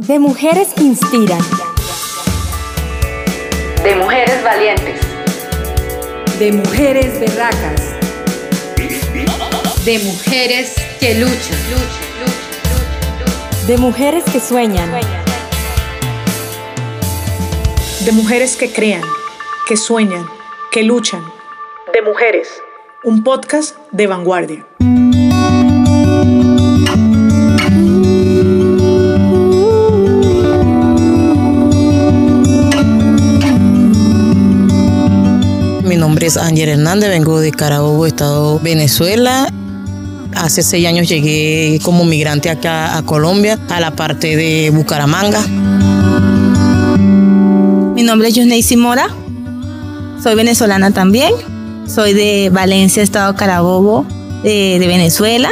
De mujeres que inspiran. De mujeres valientes. De mujeres berracas. De mujeres que luchan. De mujeres que sueñan. De mujeres que crean, que sueñan, que luchan. De mujeres. Un podcast de vanguardia. Es Ángel Hernández, vengo de Carabobo, Estado Venezuela. Hace seis años llegué como migrante acá a Colombia, a la parte de Bucaramanga. Mi nombre es Yusneisi Mora, soy venezolana también, soy de Valencia, Estado Carabobo, de, de Venezuela.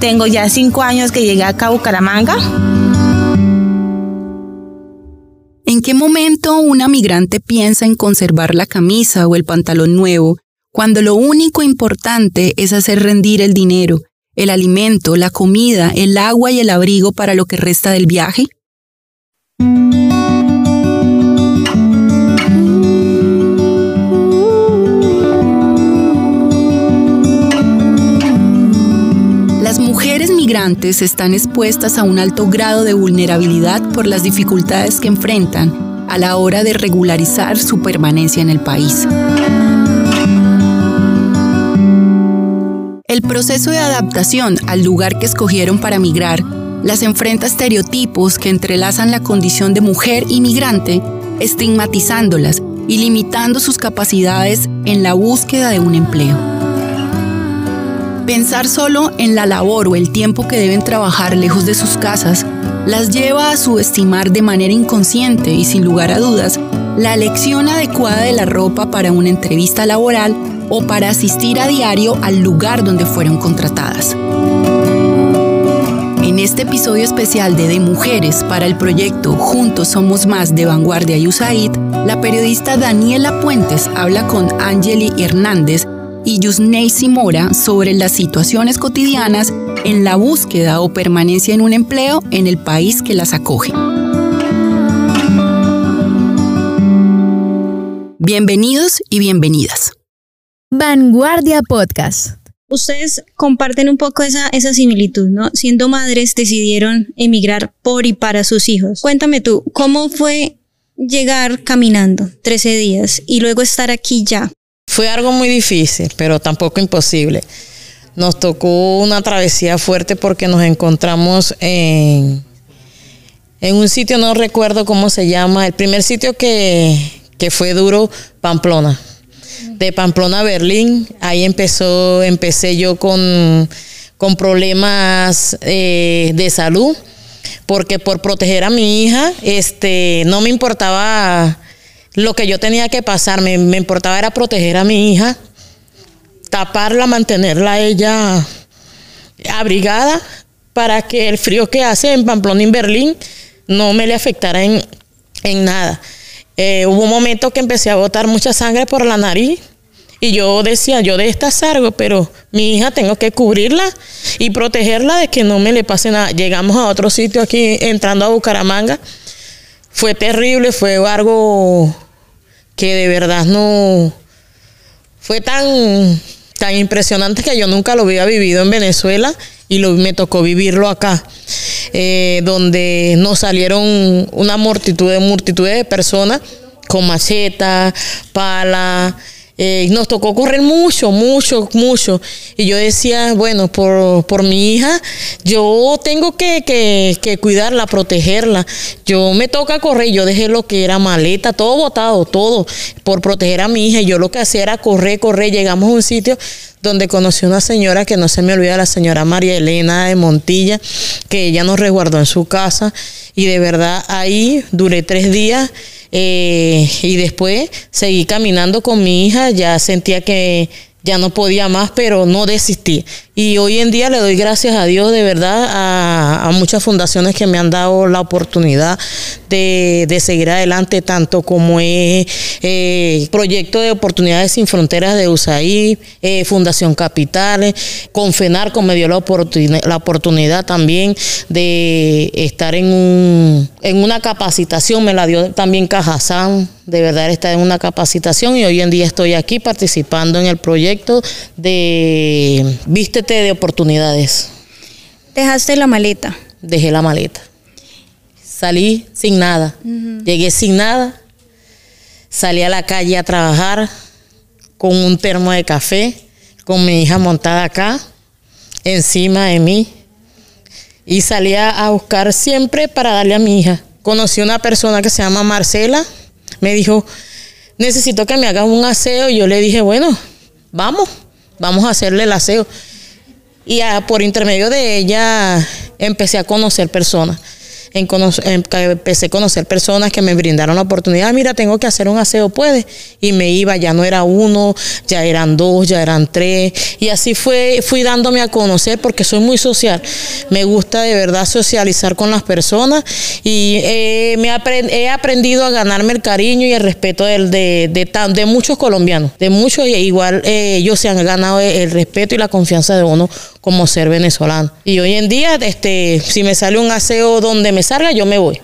Tengo ya cinco años que llegué acá a Bucaramanga. ¿En qué momento una migrante piensa en conservar la camisa o el pantalón nuevo cuando lo único importante es hacer rendir el dinero, el alimento, la comida, el agua y el abrigo para lo que resta del viaje? Las mujeres migrantes están expuestas a un alto grado de vulnerabilidad por las dificultades que enfrentan a la hora de regularizar su permanencia en el país. El proceso de adaptación al lugar que escogieron para migrar las enfrenta a estereotipos que entrelazan la condición de mujer inmigrante, estigmatizándolas y limitando sus capacidades en la búsqueda de un empleo. Pensar solo en la labor o el tiempo que deben trabajar lejos de sus casas las lleva a subestimar de manera inconsciente y sin lugar a dudas la elección adecuada de la ropa para una entrevista laboral o para asistir a diario al lugar donde fueron contratadas. En este episodio especial de De Mujeres para el proyecto Juntos Somos Más de Vanguardia y USAID, la periodista Daniela Puentes habla con Angeli Hernández y Yusneisi Mora sobre las situaciones cotidianas en la búsqueda o permanencia en un empleo en el país que las acoge. Bienvenidos y bienvenidas. Vanguardia Podcast. Ustedes comparten un poco esa, esa similitud, ¿no? Siendo madres decidieron emigrar por y para sus hijos. Cuéntame tú, ¿cómo fue llegar caminando 13 días y luego estar aquí ya? Fue algo muy difícil, pero tampoco imposible. Nos tocó una travesía fuerte porque nos encontramos en, en un sitio, no recuerdo cómo se llama, el primer sitio que, que fue duro, Pamplona. De Pamplona a Berlín, ahí empezó, empecé yo con, con problemas eh, de salud, porque por proteger a mi hija, este, no me importaba lo que yo tenía que pasar, me, me importaba era proteger a mi hija, taparla, mantenerla ella abrigada para que el frío que hace en Pamplona y en Berlín no me le afectara en, en nada. Eh, hubo un momento que empecé a botar mucha sangre por la nariz y yo decía, yo de esta salgo, pero mi hija tengo que cubrirla y protegerla de que no me le pase nada. Llegamos a otro sitio aquí, entrando a Bucaramanga. Fue terrible, fue algo que de verdad no... Fue tan, tan impresionante que yo nunca lo había vivido en Venezuela y me tocó vivirlo acá. Eh, donde nos salieron una multitud de multitudes de personas con maceta, pala. Eh, nos tocó correr mucho, mucho, mucho. Y yo decía, bueno, por, por mi hija, yo tengo que, que, que, cuidarla, protegerla. Yo me toca correr, yo dejé lo que era maleta, todo botado, todo, por proteger a mi hija. Y yo lo que hacía era correr, correr. Llegamos a un sitio donde conocí una señora que no se me olvida, la señora María Elena de Montilla, que ella nos resguardó en su casa y de verdad ahí duré tres días eh, y después seguí caminando con mi hija, ya sentía que ya no podía más, pero no desistí. Y hoy en día le doy gracias a Dios de verdad a, muchas fundaciones que me han dado la oportunidad de, seguir adelante, tanto como es eh, Proyecto de Oportunidades Sin Fronteras de USAID, eh, Fundación Capitales, Confenarco me dio la, la oportunidad también de estar en, un, en una capacitación, me la dio también Cajazán, de verdad estar en una capacitación y hoy en día estoy aquí participando en el proyecto de Viste de oportunidades. Dejaste la maleta. Dejé la maleta. Salí sin nada. Llegué sin nada. Salí a la calle a trabajar con un termo de café, con mi hija montada acá, encima de mí. Y salí a buscar siempre para darle a mi hija. Conocí una persona que se llama Marcela. Me dijo, necesito que me hagas un aseo. Y yo le dije, bueno, vamos, vamos a hacerle el aseo. Y por intermedio de ella empecé a conocer personas en empecé a conocer personas que me brindaron la oportunidad, mira, tengo que hacer un aseo, puede. Y me iba, ya no era uno, ya eran dos, ya eran tres. Y así fue, fui dándome a conocer porque soy muy social. Me gusta de verdad socializar con las personas y eh, me he aprendido a ganarme el cariño y el respeto de, de, de, muchos colombianos, de muchos, y igual eh, ellos se han ganado el respeto y la confianza de uno como ser venezolano. Y hoy en día, este, si me sale un aseo donde me salga, yo me voy.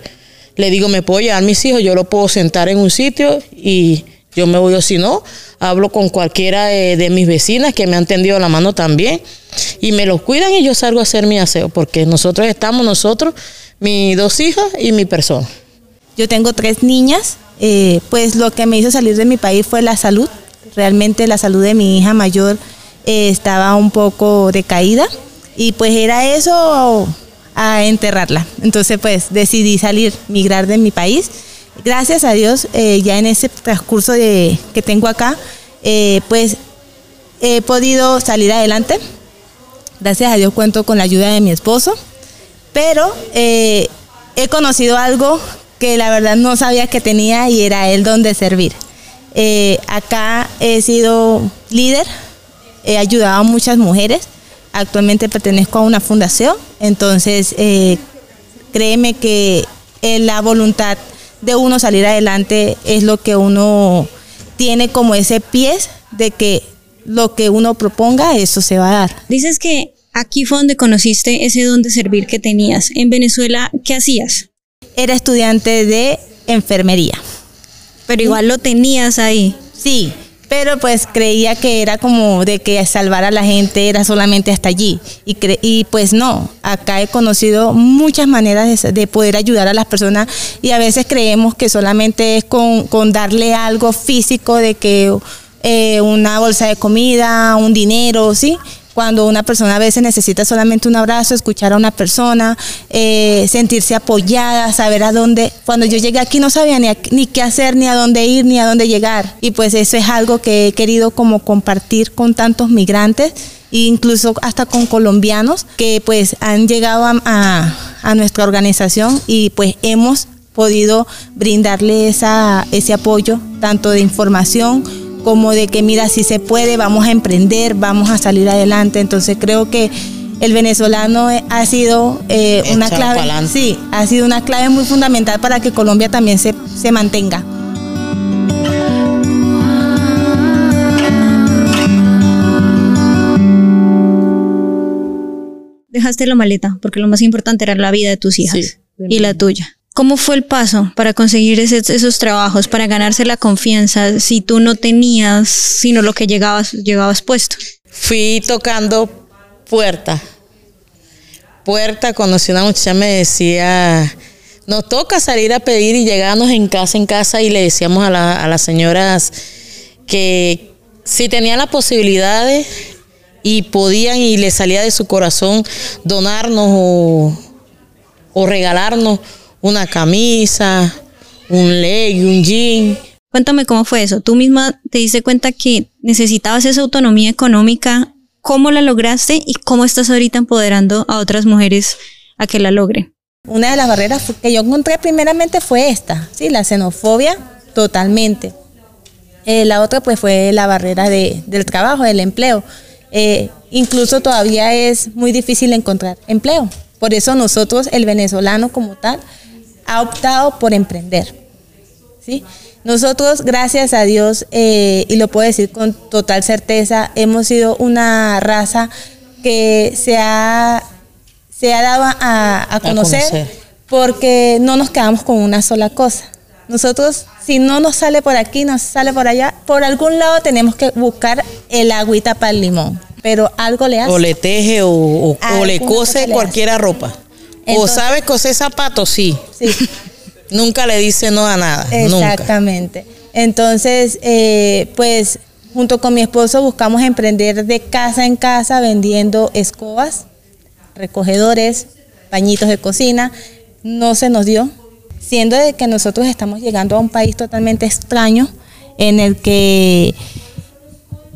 Le digo, me puedo llevar mis hijos, yo lo puedo sentar en un sitio y yo me voy. O si no, hablo con cualquiera de, mis vecinas que me han tendido la mano también y me los cuidan y yo salgo a hacer mi aseo, porque nosotros estamos, nosotros, mis dos hijas y mi persona. Yo tengo tres niñas, eh, pues lo que me hizo salir de mi país fue la salud. Realmente la salud de mi hija mayor eh, estaba un poco decaída y pues era eso a enterrarla. Entonces pues decidí salir, migrar de mi país. Gracias a Dios, eh, ya en ese transcurso de, que tengo acá, eh, pues he podido salir adelante. Gracias a Dios cuento con la ayuda de mi esposo, pero he conocido algo que la verdad no sabía que tenía y era el don de servir. acá he sido líder he ayudado a muchas mujeres. Actualmente pertenezco a una fundación, entonces eh, créeme que eh, la voluntad de uno salir adelante es lo que uno tiene como ese pie de que lo que uno proponga, eso se va a dar. Dices que aquí fue donde conociste ese don de servir que tenías. En Venezuela, ¿qué hacías? Era estudiante de enfermería. Pero igual lo tenías ahí. Sí, pero pues creía que era como de que salvar a la gente era solamente hasta allí. Y, y pues no, acá he conocido muchas maneras de, poder ayudar a las personas y a veces creemos que solamente es con, con darle algo físico de que eh, una bolsa de comida, un dinero, ¿sí? Cuando una persona a veces necesita solamente un abrazo, escuchar a una persona, eh, sentirse apoyada, saber a dónde. Cuando yo llegué aquí no sabía ni, ni qué hacer, ni a dónde ir, ni a dónde llegar. Y pues eso es algo que he querido como compartir con tantos migrantes incluso hasta con colombianos que pues han llegado a, a, nuestra organización y pues hemos podido brindarle esa, ese apoyo tanto de información como de que mira, si se puede, vamos a emprender, vamos a salir adelante. Entonces creo que el venezolano ha sido eh, una clave, sí, ha sido una clave muy fundamental para que Colombia también se, se mantenga. Dejaste la maleta, porque lo más importante era la vida de tus hijas y la tuya. ¿Cómo fue el paso para conseguir esos trabajos, para ganarse la confianza si tú no tenías sino lo que llegabas, llegabas puesto? Fui tocando puerta. Puerta, conocí una muchacha me decía, nos toca salir a pedir y llegábamos en casa en casa y le decíamos a, las señoras que si tenían las posibilidades y podían y les salía de su corazón donarnos o regalarnos una camisa, un leg, un jean. Cuéntame cómo fue eso. Tú misma te diste cuenta que necesitabas esa autonomía económica. ¿Cómo la lograste y cómo estás ahorita empoderando a otras mujeres a que la logren? Una de las barreras que yo encontré primeramente fue esta, sí, la xenofobia, totalmente. Eh, la otra pues fue la barrera de, del trabajo, del empleo. Eh, incluso todavía es muy difícil encontrar empleo. Por eso nosotros, el venezolano como tal, ha optado por emprender. ¿sí? Nosotros, gracias a Dios, eh, y lo puedo decir con total certeza, hemos sido una raza que se ha, se ha dado a, conocer, conocer porque no nos quedamos con una sola cosa. Nosotros, si no nos sale por aquí, nos sale por allá, por algún lado tenemos que buscar el agüita para el limón, pero algo le hace. O le teje o, le cose cualquiera ropa. O sabe coser zapatos, sí. Sí. nunca le dice no a nada. Exactamente. Entonces, eh, pues junto con mi esposo buscamos emprender de casa en casa vendiendo escobas, recogedores, pañitos de cocina. No se nos dio, siendo de que nosotros estamos llegando a un país totalmente extraño en el que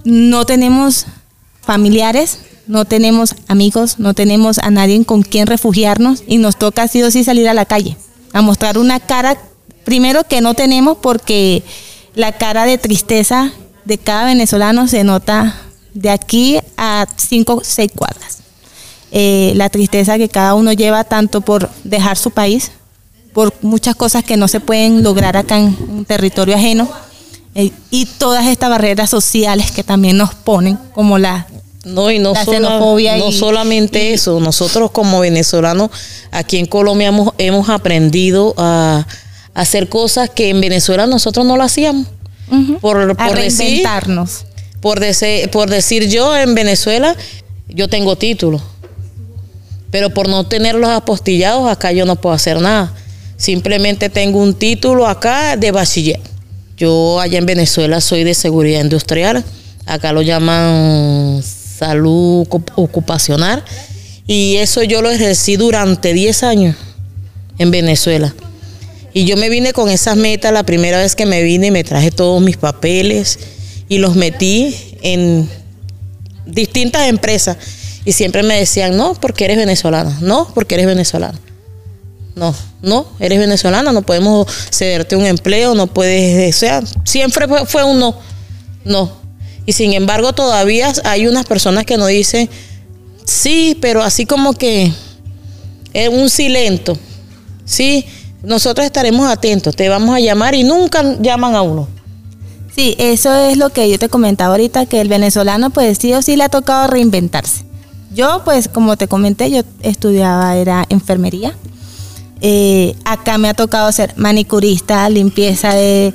no tenemos familiares, no tenemos amigos, no tenemos a nadie con quien refugiarnos y nos toca sí o sí salir a la calle, a mostrar una cara, primero que no tenemos porque la cara de tristeza de cada venezolano se nota de aquí a cinco o seis cuadras. Eh, la tristeza que cada uno lleva tanto por dejar su país, por muchas cosas que no se pueden lograr acá en un territorio ajeno eh, y todas estas barreras sociales que también nos ponen, como la no, y no, no solamente eso, nosotros como venezolanos aquí en Colombia hemos, hemos aprendido a, hacer cosas que en Venezuela nosotros no lo hacíamos. por, por reinventarnos. por, por decir yo en Venezuela, yo tengo título, pero por no tenerlos apostillados acá yo no puedo hacer nada. Simplemente tengo un título acá de bachiller. Yo allá en Venezuela soy de seguridad industrial. Acá lo llaman salud ocupacional. Y eso yo lo ejercí durante 10 años en Venezuela. Y yo me vine con esas metas la primera vez que me vine, me traje todos mis papeles y los metí en distintas empresas. Y siempre me decían, no, porque eres venezolana, no, porque eres venezolana. No, no, eres venezolana, no podemos cederte un empleo, no puedes, o sea, siempre fue, un no, no. Y sin embargo todavía hay unas personas que nos dicen, sí, pero así como que es un silento, sí, nosotros estaremos atentos, te vamos a llamar y nunca llaman a uno. Sí, eso es lo que yo te comentaba ahorita, que el venezolano pues sí o sí le ha tocado reinventarse. Yo pues como te comenté, yo estudiaba, era enfermería eh, acá me ha tocado ser manicurista, limpieza de,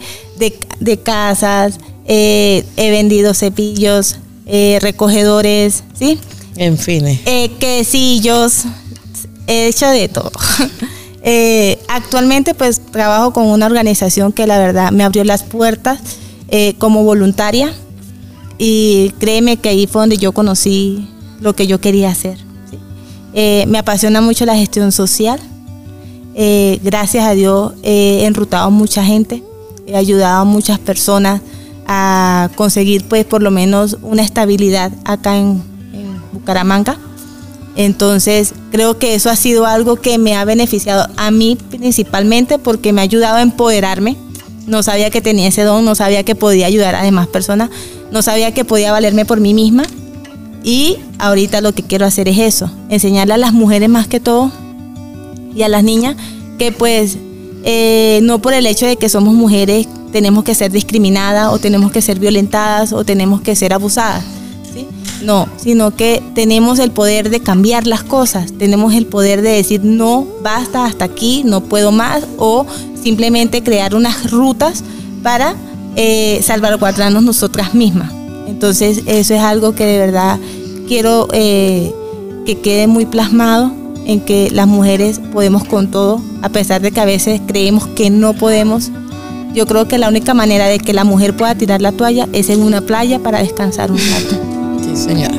casas, eh, he vendido cepillos, eh, recogedores, ¿sí? En fin. quesillos, he hecho de todo. actualmente pues trabajo con una organización que la verdad me abrió las puertas como voluntaria y créeme que ahí fue donde yo conocí lo que yo quería hacer. me apasiona mucho la gestión social eh, gracias a Dios he enrutado a mucha gente, he ayudado a muchas personas a conseguir pues por lo menos una estabilidad acá en, Bucaramanga. Entonces creo que eso ha sido algo que me ha beneficiado a mí principalmente porque me ha ayudado a empoderarme. No sabía que tenía ese don, no sabía que podía ayudar a demás personas, no sabía que podía valerme por mí misma. Y ahorita lo que quiero hacer es eso, enseñarle a las mujeres más que todo y a las niñas que pues eh, no por el hecho de que somos mujeres tenemos que ser discriminadas o tenemos que ser violentadas o tenemos que ser abusadas. No, sino que tenemos el poder de cambiar las cosas, tenemos el poder de decir no, basta, hasta aquí, no puedo más o simplemente crear unas rutas para eh, salvaguardarnos nosotras mismas. Entonces eso es algo que de verdad quiero eh, que quede muy plasmado en que las mujeres podemos con todo, a pesar de que a veces creemos que no podemos. Yo creo que la única manera de que la mujer pueda tirar la toalla es en una playa para descansar un rato. Sí, señora.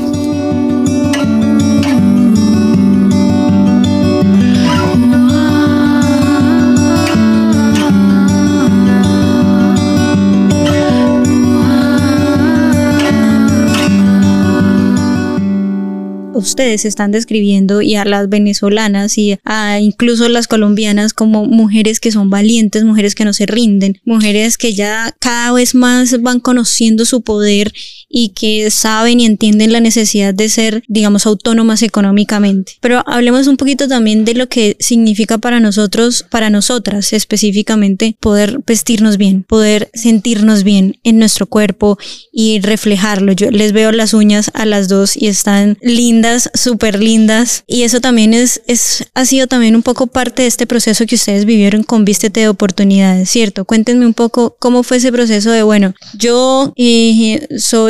Ustedes están describiendo y a las venezolanas y a incluso las colombianas como mujeres que son valientes, mujeres que no se rinden, mujeres que ya cada vez más van conociendo su poder y que saben y entienden la necesidad de ser, digamos, autónomas económicamente. Pero hablemos un poquito también de lo que significa para nosotros, para nosotras específicamente, poder vestirnos bien, poder sentirnos bien en nuestro cuerpo y reflejarlo. Yo les veo las uñas a las dos y están lindas, súper lindas. Y eso también es, es, ha sido también un poco parte de este proceso que ustedes vivieron con Vístete de Oportunidades, ¿cierto? Cuéntenme un poco cómo fue ese proceso de, bueno, yo eh,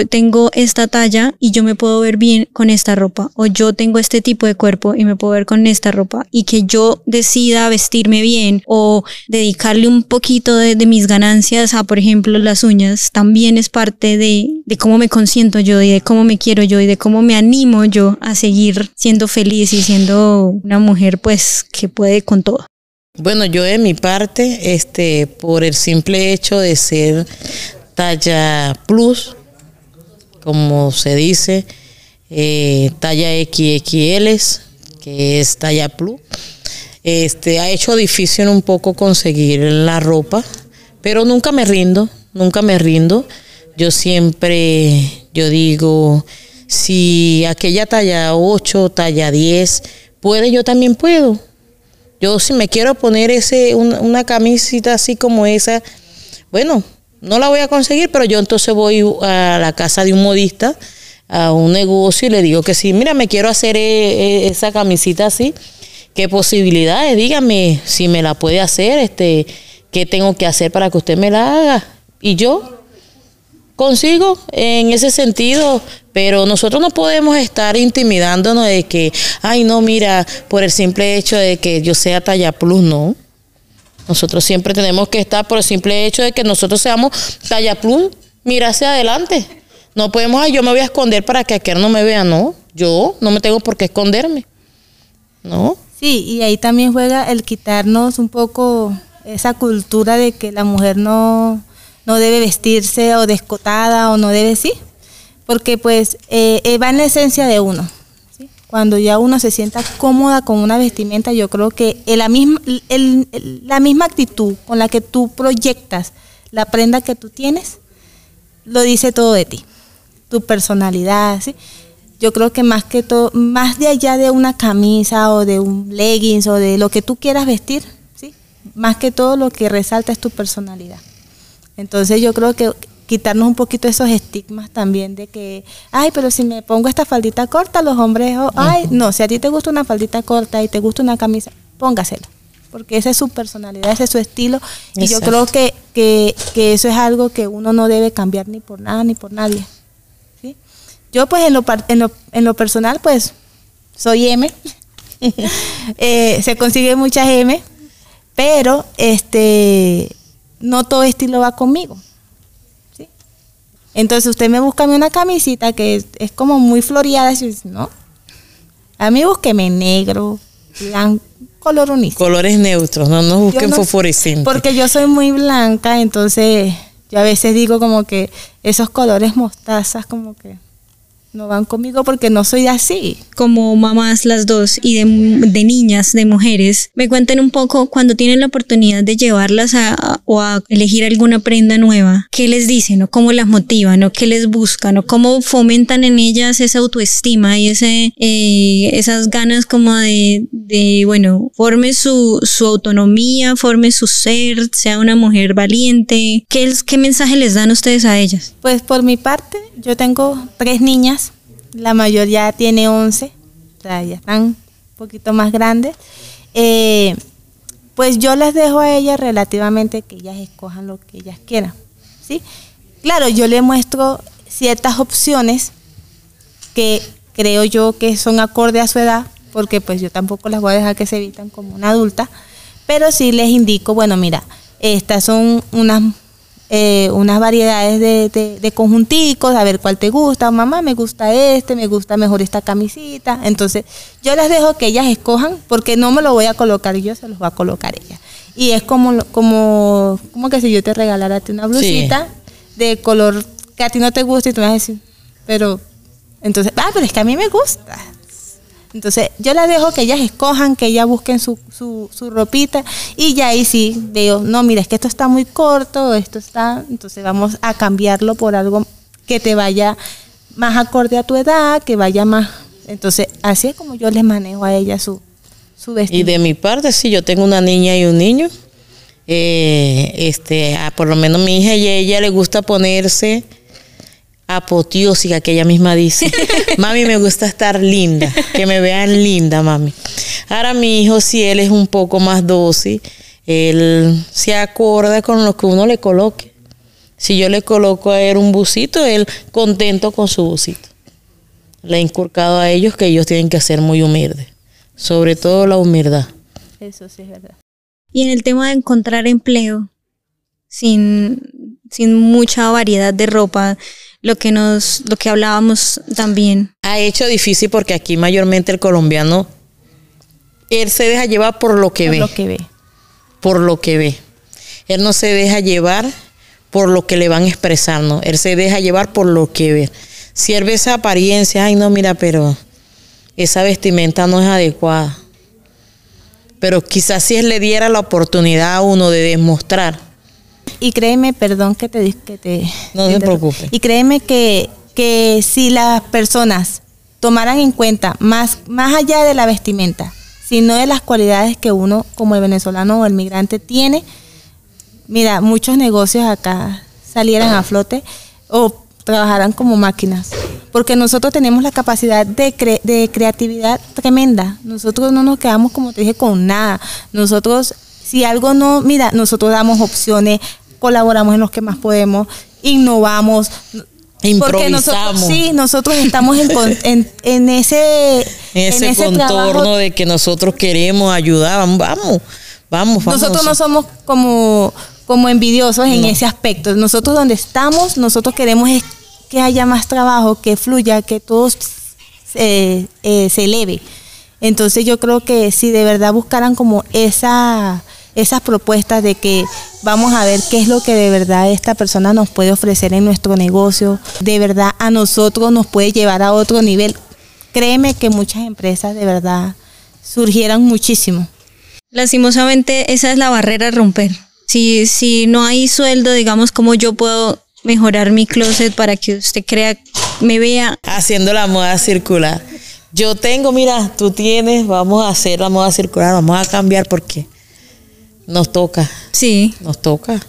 tengo esta talla y yo me puedo ver bien con esta ropa, o yo tengo este tipo de cuerpo y me puedo ver con esta ropa, y que yo decida vestirme bien o dedicarle un poquito de, de mis ganancias a, por ejemplo, las uñas, también es parte de, de cómo me consiento yo y de cómo me quiero yo y de cómo me animo yo a seguir siendo feliz y siendo una mujer pues que puede con todo. Bueno, yo de mi parte, este, por el simple hecho de ser talla plus, como se dice, eh, talla XXL, que es talla plus. Este, ha hecho difícil un poco conseguir la ropa, pero nunca me rindo, nunca me rindo. Yo siempre, yo digo, si aquella talla 8, talla 10 puede, yo también puedo. Yo si me quiero poner ese una camisita así como esa, bueno, no la voy a conseguir, pero yo entonces voy a la casa de un modista, a un negocio y le digo que sí, mira, me quiero hacer eh, eh, esa camisita así. ¿Qué posibilidades? Dígame si me la puede hacer, este, qué tengo que hacer para que usted me la haga. Y yo consigo en ese sentido, pero nosotros no podemos estar intimidándonos de que, ay, no, mira, por el simple hecho de que yo sea talla plus, no. Nosotros siempre tenemos que estar por el simple hecho de que nosotros seamos talla plus, mira hacia adelante. No podemos, ay, yo me voy a esconder para que aquel no me vea, no. Yo no me tengo por qué esconderme. ¿No? Sí, y ahí también juega el quitarnos un poco esa cultura de que la mujer no, no debe vestirse o descotada o no debe, sí, porque pues eh, eh, va en la esencia de uno. Cuando ya uno se sienta cómoda con una vestimenta, yo creo que la misma, la misma actitud con la que tú proyectas la prenda que tú tienes, lo dice todo de ti, tu personalidad, ¿sí? Yo creo que más que todo, más de allá de una camisa o de un leggings o de lo que tú quieras vestir, ¿sí? Más que todo lo que resalta es tu personalidad. Entonces yo creo que quitarnos un poquito esos estigmas también de que, ay, pero si me pongo esta faldita corta, los hombres, oh, ay, no, si a ti te gusta una faldita corta y te gusta una camisa, póngaselo, porque esa es su personalidad, ese es su estilo, y yo creo que, que, que, eso es algo que uno no debe cambiar ni por nada ni por nadie. ¿sí? Yo pues en lo, en lo, en lo personal pues soy M, eh, se consigue muchas M, pero este no todo estilo va conmigo. Entonces usted me busca una camisita que es, como muy floreada, y no. A mí búsqueme negro, blanco, color unísono. Colores neutros, no nos busquen fosforescentes. Porque yo soy muy blanca, entonces yo a veces digo como que esos colores mostazas como que no van conmigo porque no soy así. Como mamás las dos y de, de, niñas, de mujeres, me cuenten un poco cuando tienen la oportunidad de llevarlas a, o a elegir alguna prenda nueva, ¿qué les dicen o cómo las motivan o qué les buscan o cómo fomentan en ellas esa autoestima y ese, eh, esas ganas como de, de, bueno, forme su, su autonomía, forme su ser, sea una mujer valiente. ¿Qué, ¿Qué mensaje les dan ustedes a ellas? Pues por mi parte, yo tengo tres niñas, la mayor ya tiene 11, o sea, ya están un poquito más grandes. Eh, pues yo les dejo a ellas relativamente que ellas escojan lo que ellas quieran. ¿sí? Claro, yo les muestro ciertas opciones que creo yo que son acorde a su edad, porque pues yo tampoco las voy a dejar que se vistan como una adulta, pero sí les indico, bueno, mira, estas son unas eh, unas variedades de, de, conjunticos, a ver cuál te gusta, mamá me gusta este, me gusta mejor esta camisita. Entonces, yo las dejo que ellas escojan, porque no me lo voy a colocar yo, se los va a colocar ella. Y es como, como, como que si yo te regalara a ti una blusita de color que a ti no te gusta y tú me vas a decir, pero, entonces, ah, pero es que a mí me gusta. Entonces yo las dejo que ellas escojan, que ellas busquen su, su, su ropita y ya ahí sí veo, no, mira, es que esto está muy corto, esto está, entonces vamos a cambiarlo por algo que te vaya más acorde a tu edad, que vaya más. Entonces así es como yo les manejo a ellas su, su vestido. Y de mi parte, sí, yo tengo una niña y un niño. Eh, este, a- por lo menos mi hija y ella le gusta ponerse apoteósica, que ella misma dice. mami, me gusta estar linda, que me vean linda, mami. Ahora mi hijo, si él es un poco más dócil, él se acorda con lo que uno le coloque. Si yo le coloco a él un busito, él contento con su busito. Le he inculcado a ellos que ellos tienen que ser muy humildes, sobre todo la humildad. Eso sí es verdad. Y en el tema de encontrar empleo sin, sin mucha variedad de ropa, lo que nos, lo que hablábamos también. Ha hecho difícil porque aquí mayormente el colombiano, él se deja llevar por lo que Por ve, lo que ve. por lo que ve. Él no se deja llevar por lo que le van a expresar, no. Él se deja llevar por lo que ve. Si él ve esa apariencia, ay no, mira, pero esa vestimenta no es adecuada. Pero quizás si él le diera la oportunidad a uno de demostrar, Y créeme, perdón que te... Que te No te. Y créeme que, que si las personas tomaran en cuenta más, más allá de la vestimenta, sino de las cualidades que uno como el venezolano o el migrante tiene, mira, muchos negocios acá salieran a flote o trabajarán como máquinas. Porque nosotros tenemos la capacidad de, cre- de creatividad tremenda. Nosotros no nos quedamos, como te dije, con nada. Nosotros, si algo no, mira, nosotros damos opciones, colaboramos en los que más podemos, innovamos. Porque nosotros, sí, nosotros estamos en, con- en, en ese, en ese, contorno trabajo de que nosotros queremos ayudar, vamos, vamos, vamos. vamos. Nosotros no somos como, como envidiosos en ese aspecto. Nosotros donde estamos, nosotros queremos es que haya más trabajo, que fluya, que todo se, eh, se eleve. Entonces yo creo que si de verdad buscaran como esa, esas propuestas de que vamos a ver qué es lo que de verdad esta persona nos puede ofrecer en nuestro negocio, de verdad a nosotros nos puede llevar a otro nivel, créeme que muchas empresas de verdad surgieran muchísimo. Lastimosamente, esa es la barrera a romper. Si, si no hay sueldo, digamos, ¿cómo yo puedo mejorar mi closet para que usted crea, me vea? Haciendo la moda circular. Yo tengo, mira, tú tienes, vamos a hacer la moda circular, vamos a cambiar porque nos toca, Sí. nos toca,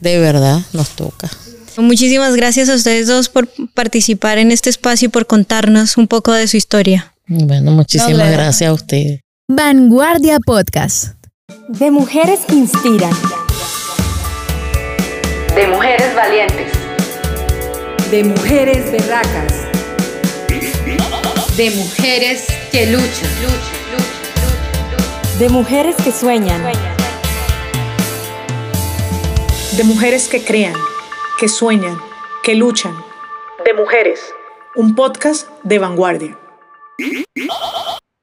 de verdad, nos toca. Muchísimas gracias a ustedes dos por participar en este espacio y por contarnos un poco de su historia. Bueno, muchísimas gracias a ustedes. Vanguardia Podcast. De mujeres que inspiran. De mujeres valientes. De mujeres berracas. De mujeres que luchan. De mujeres que sueñan. De mujeres que crean, que sueñan, que luchan. De mujeres. Un podcast de vanguardia.